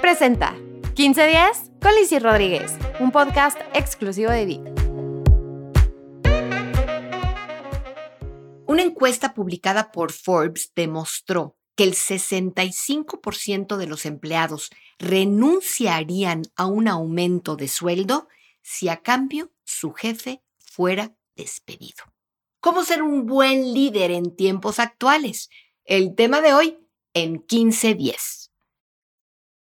Presenta 15 días con Lizzy Rodríguez, un podcast exclusivo de Vic. Una encuesta publicada por Forbes demostró que el 65% de los empleados renunciarían a un aumento de sueldo si a cambio su jefe fuera despedido. ¿Cómo ser un buen líder en tiempos actuales? El tema de hoy en 1510.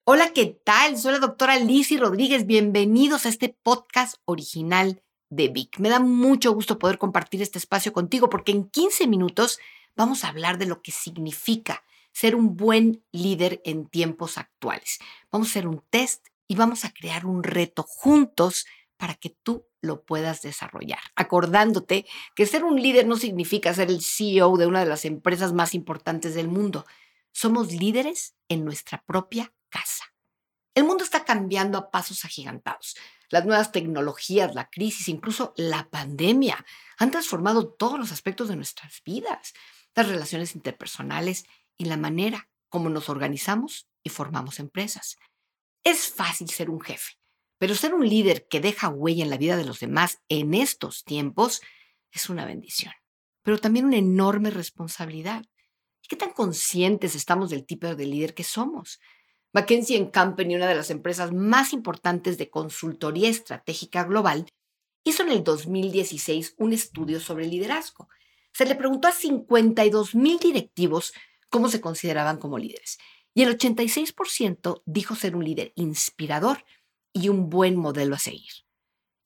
Hola, ¿qué tal? Soy la doctora Lizzy Rodríguez. Bienvenidos a este podcast original de Vic. Me da mucho gusto poder compartir este espacio contigo porque en 15 minutos vamos a hablar de lo que significa ser un buen líder en tiempos actuales. Vamos a hacer un test y vamos a crear un reto juntos para que tú lo puedas desarrollar. Acordándote que ser un líder no significa ser el CEO de una de las empresas más importantes del mundo. Somos líderes en nuestra propia casa. El mundo está cambiando a pasos agigantados. Las nuevas tecnologías, la crisis, incluso la pandemia han transformado todos los aspectos de nuestras vidas, las relaciones interpersonales y la manera como nos organizamos y formamos empresas. Es fácil ser un jefe, pero ser un líder que deja huella en la vida de los demás en estos tiempos es una bendición, pero también una enorme responsabilidad. ¿Y qué tan conscientes estamos del tipo de líder que somos? McKinsey Company, una de las empresas más importantes de consultoría estratégica global, hizo en el 2016 un estudio sobre liderazgo. Se le preguntó a 52 mil directivos cómo se consideraban como líderes. Y el 86% dijo ser un líder inspirador y un buen modelo a seguir.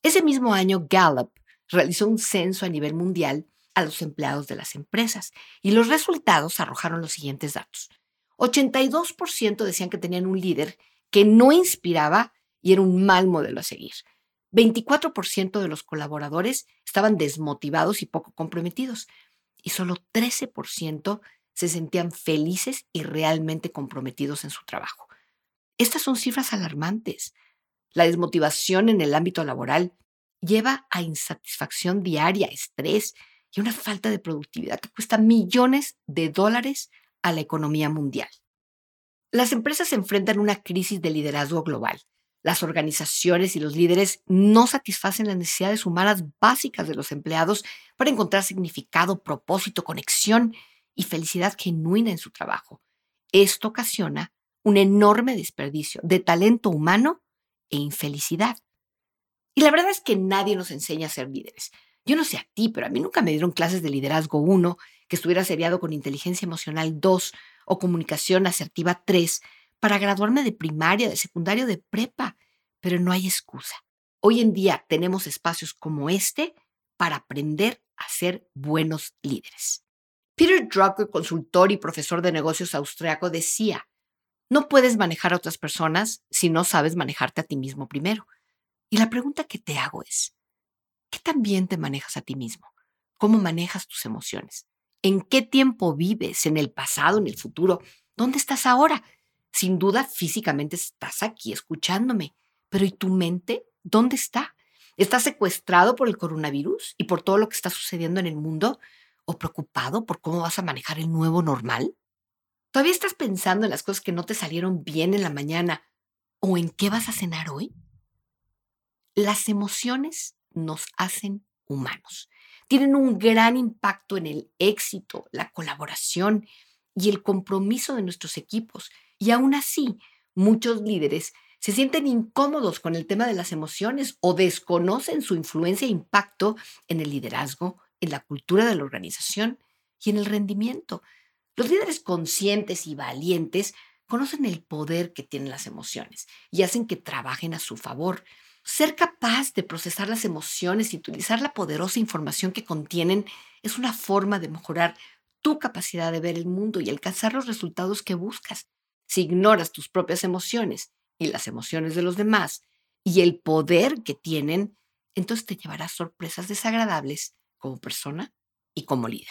Ese mismo año, Gallup realizó un censo a nivel mundial a los empleados de las empresas y los resultados arrojaron los siguientes datos. 82% decían que tenían un líder que no inspiraba y era un mal modelo a seguir. 24% de los colaboradores estaban desmotivados y poco comprometidos y solo 13% se sentían felices y realmente comprometidos en su trabajo. Estas son cifras alarmantes. La desmotivación en el ámbito laboral lleva a insatisfacción diaria, estrés y una falta de productividad que cuesta millones de dólares a la economía mundial. Las empresas enfrentan una crisis de liderazgo global. Las organizaciones y los líderes no satisfacen las necesidades humanas básicas de los empleados para encontrar significado, propósito, conexión y felicidad genuina en su trabajo. Esto ocasiona un enorme desperdicio de talento humano e infelicidad. Y la verdad es que nadie nos enseña a ser líderes. Yo no sé a ti, pero a mí nunca me dieron clases de liderazgo 1, que estuviera seriado con inteligencia emocional 2 o comunicación asertiva 3 para graduarme de primaria, de secundario, de prepa. Pero no hay excusa. Hoy en día tenemos espacios como este para aprender a ser buenos líderes. Peter Drucker, consultor y profesor de negocios austriaco, decía, no puedes manejar a otras personas si no sabes manejarte a ti mismo primero. Y la pregunta que te hago es, ¿qué tan bien te manejas a ti mismo? ¿Cómo manejas tus emociones? ¿En qué tiempo vives? ¿En el pasado? ¿En el futuro? ¿Dónde estás ahora? Sin duda, físicamente estás aquí escuchándome, pero ¿y tu mente? ¿Dónde está? ¿Estás secuestrado por el coronavirus y por todo lo que está sucediendo en el mundo? ¿O preocupado por cómo vas a manejar el nuevo normal? ¿Todavía estás pensando en las cosas que no te salieron bien en la mañana o en qué vas a cenar hoy? Las emociones nos hacen humanos. Tienen un gran impacto en el éxito, la colaboración y el compromiso de nuestros equipos. Y aún así, muchos líderes se sienten incómodos con el tema de las emociones o desconocen su influencia e impacto en el liderazgo, en la cultura de la organización y en el rendimiento. Los líderes conscientes y valientes conocen el poder que tienen las emociones y hacen que trabajen a su favor. Ser capaz de procesar las emociones y utilizar la poderosa información que contienen es una forma de mejorar tu capacidad de ver el mundo y alcanzar los resultados que buscas. Si ignoras tus propias emociones y las emociones de los demás y el poder que tienen, entonces te llevarás sorpresas desagradables como persona y como líder.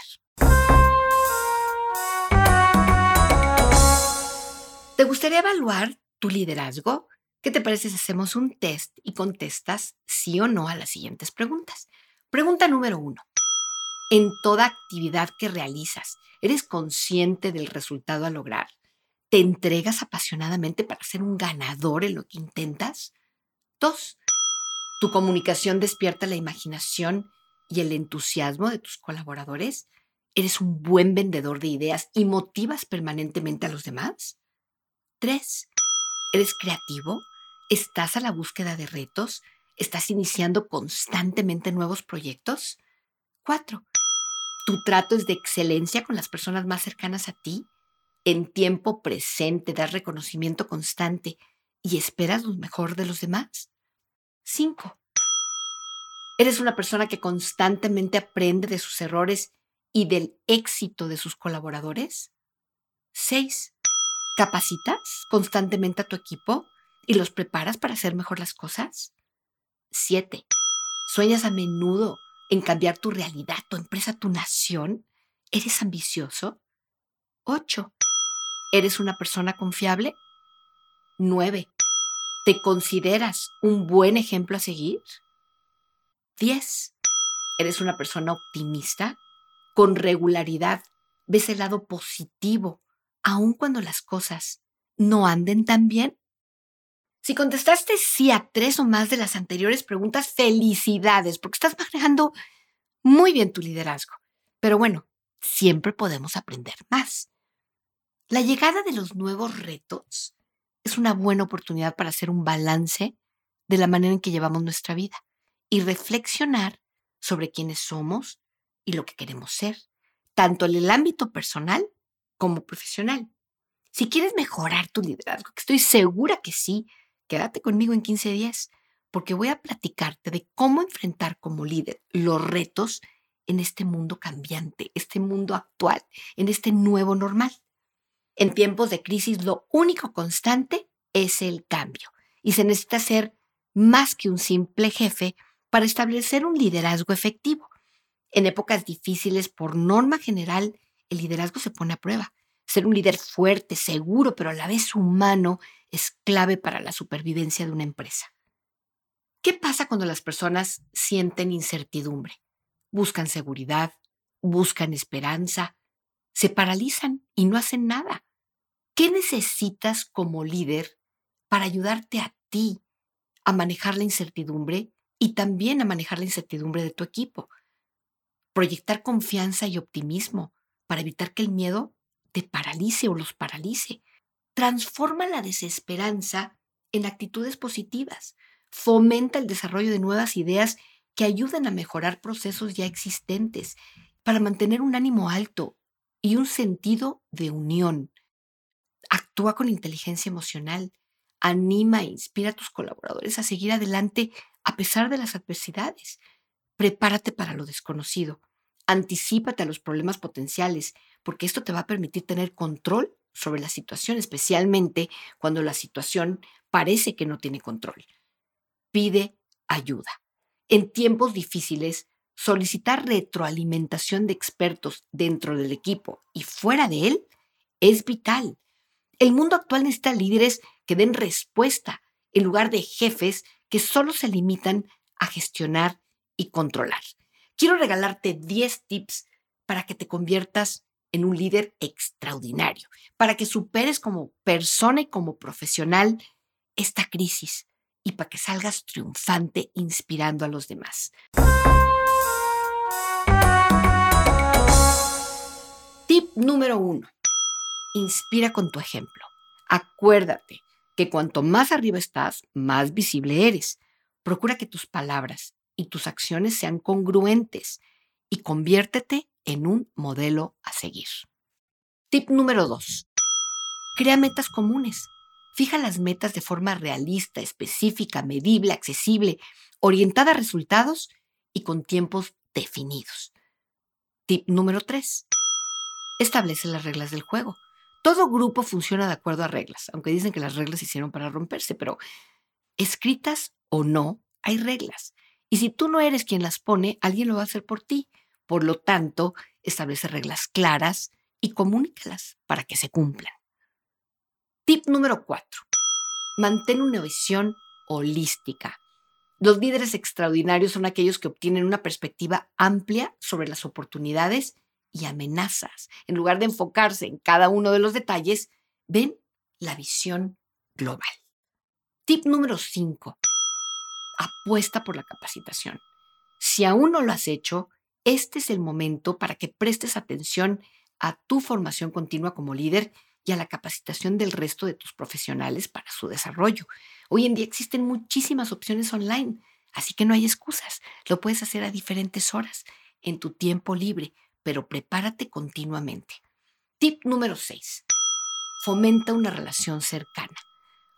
¿Te gustaría evaluar tu liderazgo? ¿Qué te parece si hacemos un test y contestas sí o no a las siguientes preguntas? Pregunta número uno. En toda actividad que realizas, ¿eres consciente del resultado a lograr? ¿Te entregas apasionadamente para ser un ganador en lo que intentas? Dos, ¿tu comunicación despierta la imaginación y el entusiasmo de tus colaboradores? ¿Eres un buen vendedor de ideas y motivas permanentemente a los demás? Tres, ¿eres creativo? ¿Estás a la búsqueda de retos? ¿Estás iniciando constantemente nuevos proyectos? Cuatro, ¿tu trato es de excelencia con las personas más cercanas a ti? en tiempo presente, das reconocimiento constante y esperas lo mejor de los demás. 5. Eres una persona que constantemente aprende de sus errores y del éxito de sus colaboradores. 6. ¿Capacitas constantemente a tu equipo y los preparas para hacer mejor las cosas? 7. ¿Sueñas a menudo en cambiar tu realidad, tu empresa, tu nación? ¿Eres ambicioso? 8. ¿Eres una persona confiable? 9. ¿Te consideras un buen ejemplo a seguir? 10. ¿Eres una persona optimista? Con regularidad ves el lado positivo, aun cuando las cosas no anden tan bien. Si contestaste sí a tres o más de las anteriores preguntas, felicidades, porque estás manejando muy bien tu liderazgo. Pero bueno, siempre podemos aprender más. La llegada de los nuevos retos es una buena oportunidad para hacer un balance de la manera en que llevamos nuestra vida y reflexionar sobre quiénes somos y lo que queremos ser, tanto en el ámbito personal como profesional. Si quieres mejorar tu liderazgo, que estoy segura que sí, quédate conmigo en 15 días, porque voy a platicarte de cómo enfrentar como líder los retos en este mundo cambiante, este mundo actual, en este nuevo normal. En tiempos de crisis lo único constante es el cambio y se necesita ser más que un simple jefe para establecer un liderazgo efectivo. En épocas difíciles, por norma general, el liderazgo se pone a prueba. Ser un líder fuerte, seguro, pero a la vez humano, es clave para la supervivencia de una empresa. ¿Qué pasa cuando las personas sienten incertidumbre? Buscan seguridad, buscan esperanza, se paralizan y no hacen nada. ¿Qué necesitas como líder para ayudarte a ti a manejar la incertidumbre y también a manejar la incertidumbre de tu equipo? Proyectar confianza y optimismo para evitar que el miedo te paralice o los paralice. Transforma la desesperanza en actitudes positivas. Fomenta el desarrollo de nuevas ideas que ayuden a mejorar procesos ya existentes para mantener un ánimo alto y un sentido de unión. Actúa con inteligencia emocional, anima e inspira a tus colaboradores a seguir adelante a pesar de las adversidades. Prepárate para lo desconocido, anticípate a los problemas potenciales, porque esto te va a permitir tener control sobre la situación, especialmente cuando la situación parece que no tiene control. Pide ayuda. En tiempos difíciles, solicitar retroalimentación de expertos dentro del equipo y fuera de él es vital. El mundo actual necesita líderes que den respuesta en lugar de jefes que solo se limitan a gestionar y controlar. Quiero regalarte 10 tips para que te conviertas en un líder extraordinario, para que superes como persona y como profesional esta crisis y para que salgas triunfante inspirando a los demás. Tip número uno inspira con tu ejemplo. Acuérdate que cuanto más arriba estás, más visible eres. Procura que tus palabras y tus acciones sean congruentes y conviértete en un modelo a seguir. Tip número 2. Crea metas comunes. Fija las metas de forma realista, específica, medible, accesible, orientada a resultados y con tiempos definidos. Tip número 3. Establece las reglas del juego. Todo grupo funciona de acuerdo a reglas, aunque dicen que las reglas se hicieron para romperse, pero escritas o no, hay reglas. Y si tú no eres quien las pone, alguien lo va a hacer por ti. Por lo tanto, establece reglas claras y comunícalas para que se cumplan. Tip número cuatro. Mantén una visión holística. Los líderes extraordinarios son aquellos que obtienen una perspectiva amplia sobre las oportunidades y amenazas. En lugar de enfocarse en cada uno de los detalles, ven la visión global. Tip número 5. Apuesta por la capacitación. Si aún no lo has hecho, este es el momento para que prestes atención a tu formación continua como líder y a la capacitación del resto de tus profesionales para su desarrollo. Hoy en día existen muchísimas opciones online, así que no hay excusas. Lo puedes hacer a diferentes horas, en tu tiempo libre, pero prepárate continuamente. Tip número 6. Fomenta una relación cercana.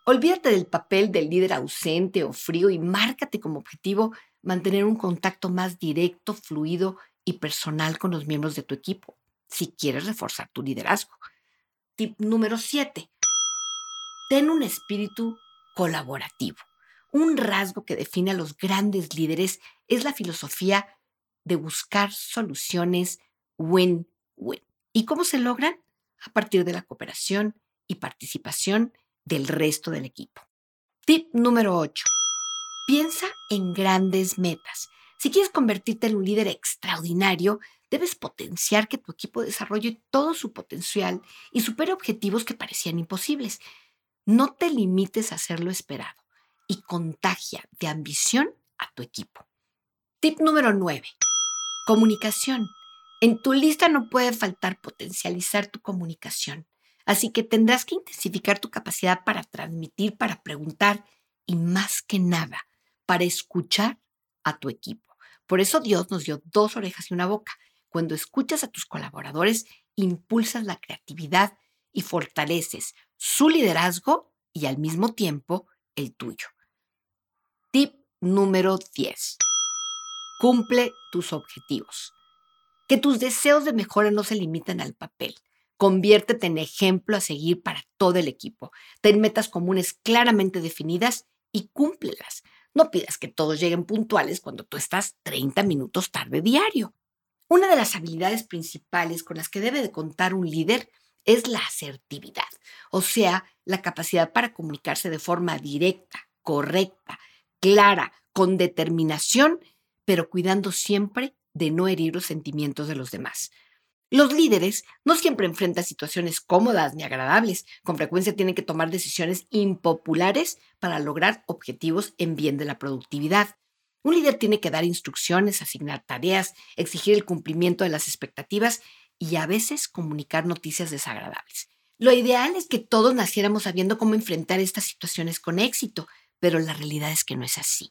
Olvídate del papel del líder ausente o frío y márcate como objetivo mantener un contacto más directo, fluido y personal con los miembros de tu equipo, si quieres reforzar tu liderazgo. Tip número 7. Ten un espíritu colaborativo. Un rasgo que define a los grandes líderes es la filosofía de buscar soluciones win-win. ¿Y cómo se logran? A partir de la cooperación y participación del resto del equipo. Tip número 8. Piensa en grandes metas. Si quieres convertirte en un líder extraordinario, debes potenciar que tu equipo desarrolle todo su potencial y supere objetivos que parecían imposibles. No te limites a hacer lo esperado y contagia de ambición a tu equipo. Tip número 9. Comunicación. En tu lista no puede faltar potencializar tu comunicación. Así que tendrás que intensificar tu capacidad para transmitir, para preguntar y más que nada, para escuchar a tu equipo. Por eso Dios nos dio dos orejas y una boca. Cuando escuchas a tus colaboradores, impulsas la creatividad y fortaleces su liderazgo y al mismo tiempo el tuyo. Tip número 10. Cumple tus objetivos. Que tus deseos de mejora no se limiten al papel. Conviértete en ejemplo a seguir para todo el equipo. Ten metas comunes claramente definidas y cúmplelas. No pidas que todos lleguen puntuales cuando tú estás 30 minutos tarde diario. Una de las habilidades principales con las que debe de contar un líder es la asertividad, o sea, la capacidad para comunicarse de forma directa, correcta, clara, con determinación, pero cuidando siempre de no herir los sentimientos de los demás. Los líderes no siempre enfrentan situaciones cómodas ni agradables. Con frecuencia tienen que tomar decisiones impopulares para lograr objetivos en bien de la productividad. Un líder tiene que dar instrucciones, asignar tareas, exigir el cumplimiento de las expectativas y a veces comunicar noticias desagradables. Lo ideal es que todos naciéramos sabiendo cómo enfrentar estas situaciones con éxito, pero la realidad es que no es así.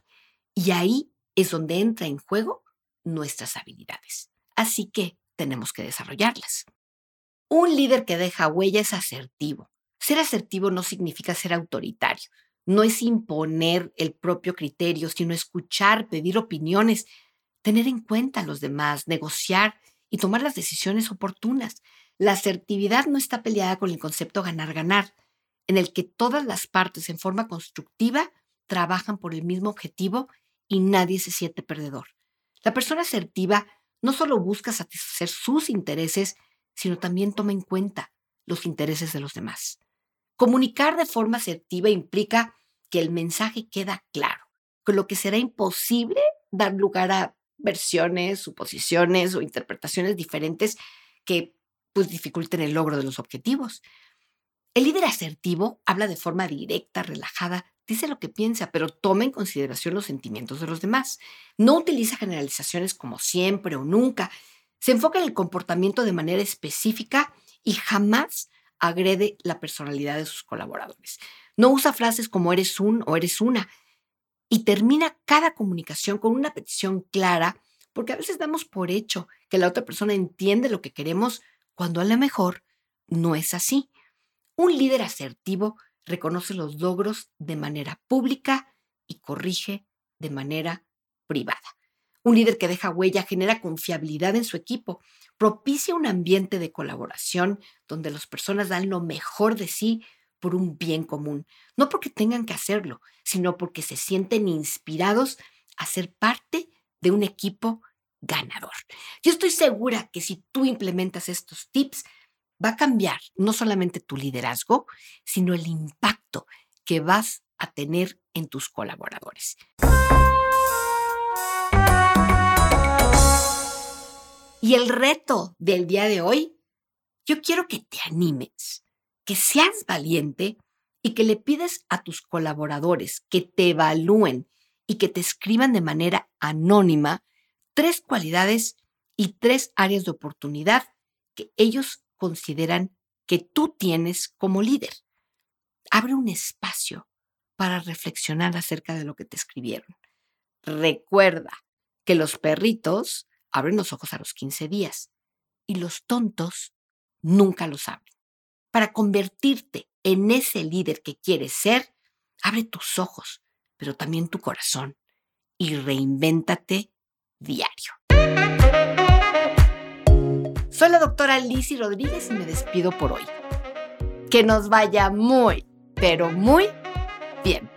Y ahí es donde entra en juego nuestras habilidades. Así que tenemos que desarrollarlas. Un líder que deja huella es asertivo. Ser asertivo no significa ser autoritario, no es imponer el propio criterio, sino escuchar, pedir opiniones, tener en cuenta a los demás, negociar y tomar las decisiones oportunas. La asertividad no está peleada con el concepto ganar-ganar, en el que todas las partes en forma constructiva trabajan por el mismo objetivo y nadie se siente perdedor. La persona asertiva no solo busca satisfacer sus intereses, sino también toma en cuenta los intereses de los demás. Comunicar de forma asertiva implica que el mensaje queda claro, con lo que será imposible dar lugar a versiones, suposiciones o interpretaciones diferentes que pues dificulten el logro de los objetivos. El líder asertivo habla de forma directa, relajada, dice lo que piensa, pero toma en consideración los sentimientos de los demás. No utiliza generalizaciones como siempre o nunca. Se enfoca en el comportamiento de manera específica y jamás agrede la personalidad de sus colaboradores. No usa frases como eres un o eres una. Y termina cada comunicación con una petición clara, porque a veces damos por hecho que la otra persona entiende lo que queremos cuando a lo mejor no es así. Un líder asertivo reconoce los logros de manera pública y corrige de manera privada. Un líder que deja huella genera confiabilidad en su equipo, propicia un ambiente de colaboración donde las personas dan lo mejor de sí por un bien común, no porque tengan que hacerlo, sino porque se sienten inspirados a ser parte de un equipo ganador. Yo estoy segura que si tú implementas estos tips, va a cambiar no solamente tu liderazgo, sino el impacto que vas a tener en tus colaboradores. Y el reto del día de hoy, yo quiero que te animes, que seas valiente y que le pides a tus colaboradores que te evalúen y que te escriban de manera anónima tres cualidades y tres áreas de oportunidad que ellos consideran que tú tienes como líder. Abre un espacio para reflexionar acerca de lo que te escribieron. Recuerda que los perritos abren los ojos a los 15 días y los tontos nunca los abren. Para convertirte en ese líder que quieres ser, abre tus ojos, pero también tu corazón y reinvéntate diario. Soy la doctora Lizzie Rodríguez y me despido por hoy. Que nos vaya muy, pero muy bien.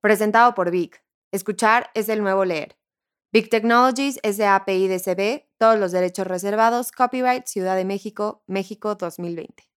Presentado por Vic. Escuchar es el nuevo leer. Big Technologies SAPI DCB, todos los derechos reservados, copyright Ciudad de México, México 2020.